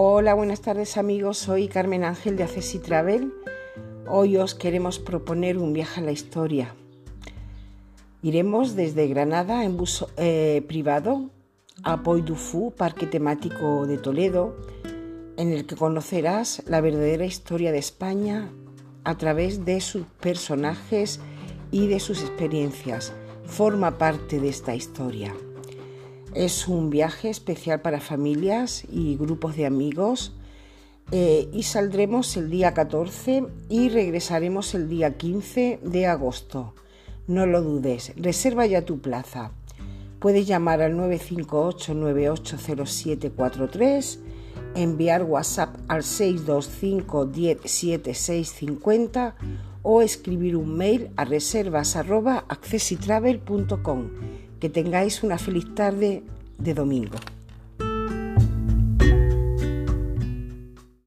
Hola, buenas tardes amigos, soy Carmen Ángel de Accessi Travel. Hoy os queremos proponer un viaje a la historia. Iremos desde Granada en bus eh, privado a Fou, parque temático de Toledo, en el que conocerás la verdadera historia de España a través de sus personajes y de sus experiencias. Forma parte de esta historia. Es un viaje especial para familias y grupos de amigos eh, y saldremos el día 14 y regresaremos el día 15 de agosto. No lo dudes, reserva ya tu plaza. Puedes llamar al 958-980743, enviar WhatsApp al 625 10 o escribir un mail a reservas.accessitravel.com. Que tengáis una feliz tarde de domingo.